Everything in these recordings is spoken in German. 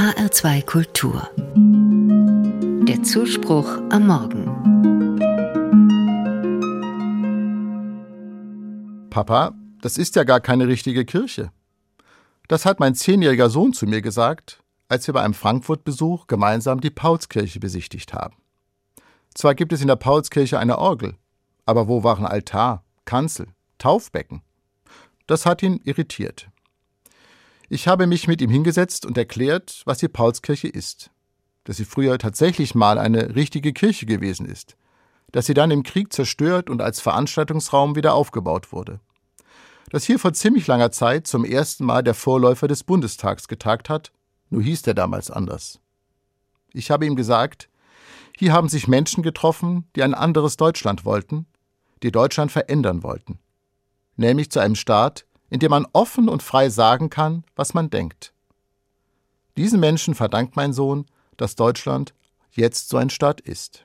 HR2 Kultur. Der Zuspruch am Morgen. Papa, das ist ja gar keine richtige Kirche. Das hat mein zehnjähriger Sohn zu mir gesagt, als wir bei einem Frankfurt-Besuch gemeinsam die Paulskirche besichtigt haben. Zwar gibt es in der Paulskirche eine Orgel, aber wo waren Altar, Kanzel, Taufbecken? Das hat ihn irritiert. Ich habe mich mit ihm hingesetzt und erklärt, was die Paulskirche ist. Dass sie früher tatsächlich mal eine richtige Kirche gewesen ist. Dass sie dann im Krieg zerstört und als Veranstaltungsraum wieder aufgebaut wurde. Dass hier vor ziemlich langer Zeit zum ersten Mal der Vorläufer des Bundestags getagt hat, nur hieß der damals anders. Ich habe ihm gesagt, hier haben sich Menschen getroffen, die ein anderes Deutschland wollten, die Deutschland verändern wollten. Nämlich zu einem Staat, in dem man offen und frei sagen kann, was man denkt. Diesen Menschen verdankt mein Sohn, dass Deutschland jetzt so ein Staat ist.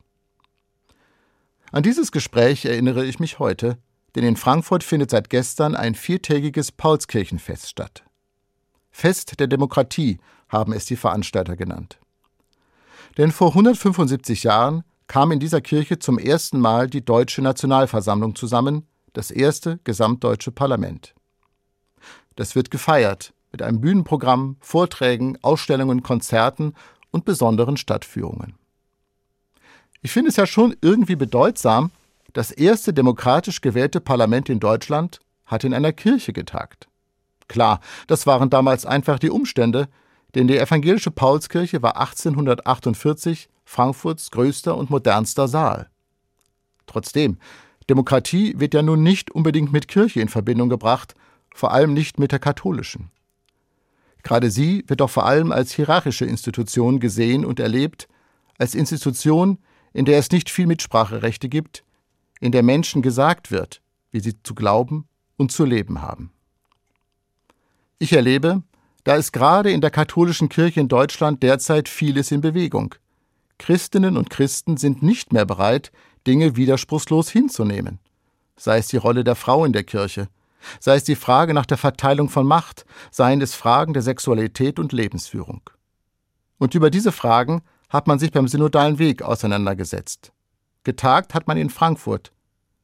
An dieses Gespräch erinnere ich mich heute, denn in Frankfurt findet seit gestern ein viertägiges Paulskirchenfest statt. Fest der Demokratie haben es die Veranstalter genannt. Denn vor 175 Jahren kam in dieser Kirche zum ersten Mal die Deutsche Nationalversammlung zusammen, das erste gesamtdeutsche Parlament. Das wird gefeiert mit einem Bühnenprogramm, Vorträgen, Ausstellungen, Konzerten und besonderen Stadtführungen. Ich finde es ja schon irgendwie bedeutsam, das erste demokratisch gewählte Parlament in Deutschland hat in einer Kirche getagt. Klar, das waren damals einfach die Umstände, denn die evangelische Paulskirche war 1848 Frankfurts größter und modernster Saal. Trotzdem, Demokratie wird ja nun nicht unbedingt mit Kirche in Verbindung gebracht, vor allem nicht mit der katholischen. Gerade sie wird doch vor allem als hierarchische Institution gesehen und erlebt, als Institution, in der es nicht viel Mitspracherechte gibt, in der Menschen gesagt wird, wie sie zu glauben und zu leben haben. Ich erlebe, da ist gerade in der katholischen Kirche in Deutschland derzeit vieles in Bewegung. Christinnen und Christen sind nicht mehr bereit, Dinge widerspruchslos hinzunehmen. Sei es die Rolle der Frau in der Kirche, sei es die Frage nach der Verteilung von Macht, seien es Fragen der Sexualität und Lebensführung. Und über diese Fragen hat man sich beim synodalen Weg auseinandergesetzt. Getagt hat man in Frankfurt,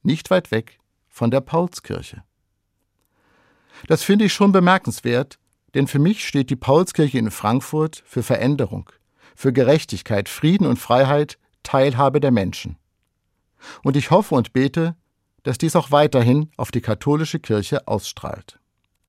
nicht weit weg von der Paulskirche. Das finde ich schon bemerkenswert, denn für mich steht die Paulskirche in Frankfurt für Veränderung, für Gerechtigkeit, Frieden und Freiheit, Teilhabe der Menschen. Und ich hoffe und bete, dass dies auch weiterhin auf die katholische Kirche ausstrahlt.